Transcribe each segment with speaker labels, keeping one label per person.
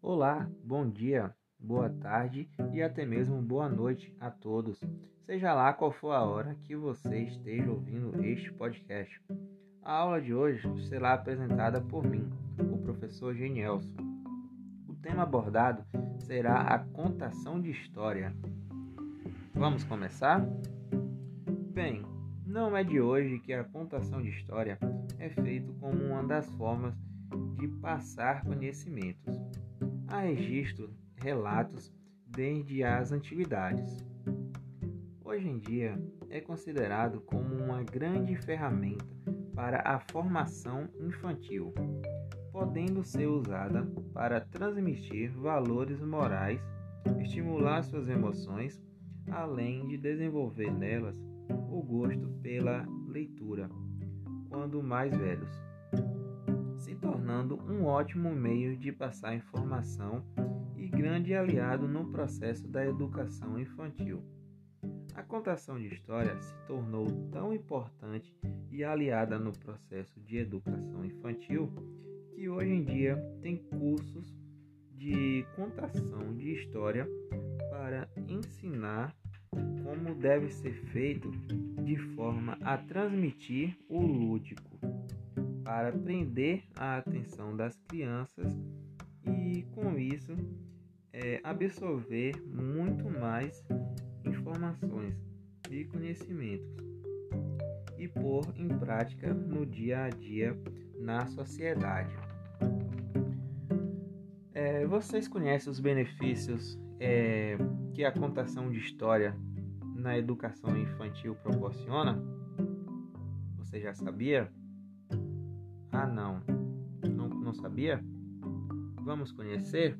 Speaker 1: Olá, bom dia, boa tarde e até mesmo boa noite a todos. Seja lá qual for a hora que você esteja ouvindo este podcast. A aula de hoje será apresentada por mim, o professor Genielson. O tema abordado será a contação de história. Vamos começar? Bem, não é de hoje que a contação de história é feita como uma das formas de passar conhecimentos. Há registro, relatos desde as antiguidades. Hoje em dia é considerado como uma grande ferramenta para a formação infantil, podendo ser usada para transmitir valores morais, estimular suas emoções além de desenvolver nelas o gosto pela leitura, quando mais velhos, se tornando um ótimo meio de passar informação e grande aliado no processo da educação infantil. A contação de história se tornou tão importante e aliada no processo de educação infantil que hoje em dia tem cursos de contação de história para ensinar como deve ser feito de forma a transmitir o lúdico, para prender a atenção das crianças e, com isso, é, absorver muito mais informações e conhecimentos e pôr em prática no dia a dia na sociedade. É, vocês conhecem os benefícios é, que a contação de história na educação infantil proporciona? Você já sabia? Ah, não. Não, não sabia? Vamos conhecer?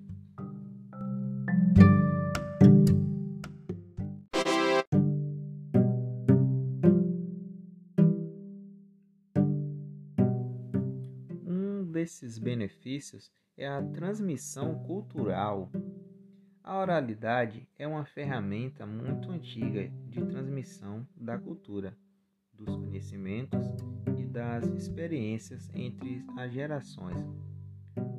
Speaker 1: desses benefícios é a transmissão cultural. A oralidade é uma ferramenta muito antiga de transmissão da cultura, dos conhecimentos e das experiências entre as gerações,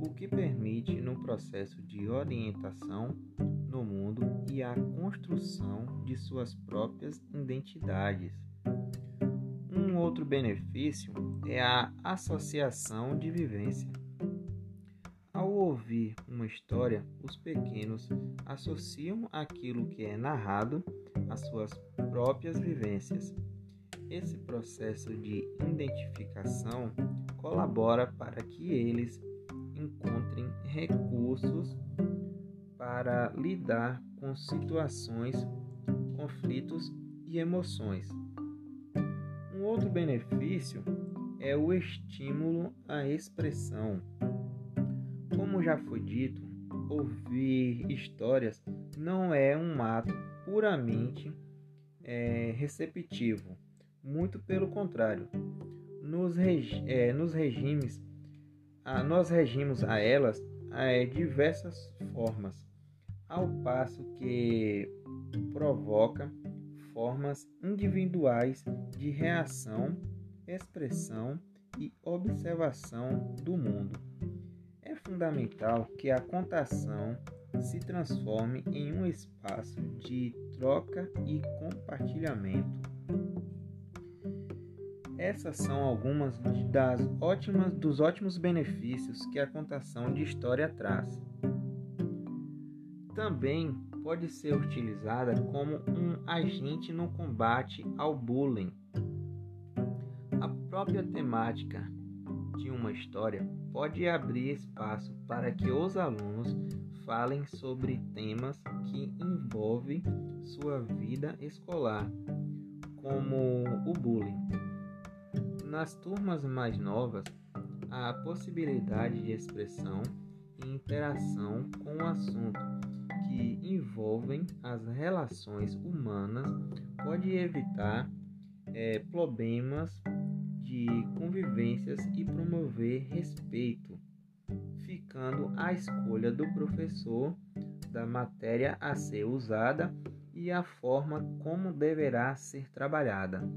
Speaker 1: o que permite no processo de orientação no mundo e a construção de suas próprias identidades. Um outro benefício é a associação de vivência. Ouvir uma história, os pequenos associam aquilo que é narrado às suas próprias vivências. Esse processo de identificação colabora para que eles encontrem recursos para lidar com situações, conflitos e emoções. Um outro benefício é o estímulo à expressão. Como já foi dito, ouvir histórias não é um ato puramente é, receptivo, muito pelo contrário. Nos, regi é, nos regimes, a, nós regimos a elas é, diversas formas, ao passo que provoca formas individuais de reação, expressão e observação do mundo. Fundamental que a contação se transforme em um espaço de troca e compartilhamento. Essas são algumas das ótimas, dos ótimos benefícios que a contação de história traz. Também pode ser utilizada como um agente no combate ao bullying. A própria temática de uma história pode abrir espaço para que os alunos falem sobre temas que envolvem sua vida escolar, como o bullying. Nas turmas mais novas, a possibilidade de expressão e interação com o assunto que envolvem as relações humanas pode evitar é, problemas de convivências e promover respeito, ficando à escolha do professor da matéria a ser usada e a forma como deverá ser trabalhada.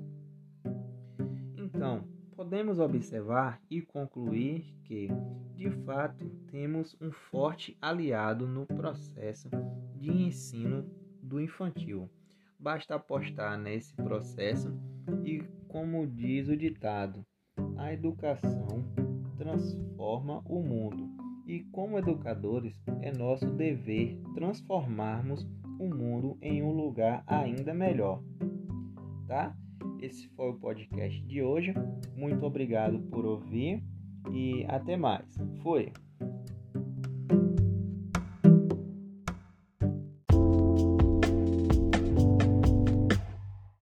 Speaker 1: Então, podemos observar e concluir que, de fato, temos um forte aliado no processo de ensino do infantil. Basta apostar nesse processo e, como diz o ditado, a educação transforma o mundo. E como educadores, é nosso dever transformarmos o mundo em um lugar ainda melhor. Tá? Esse foi o podcast de hoje. Muito obrigado por ouvir e até mais. Fui.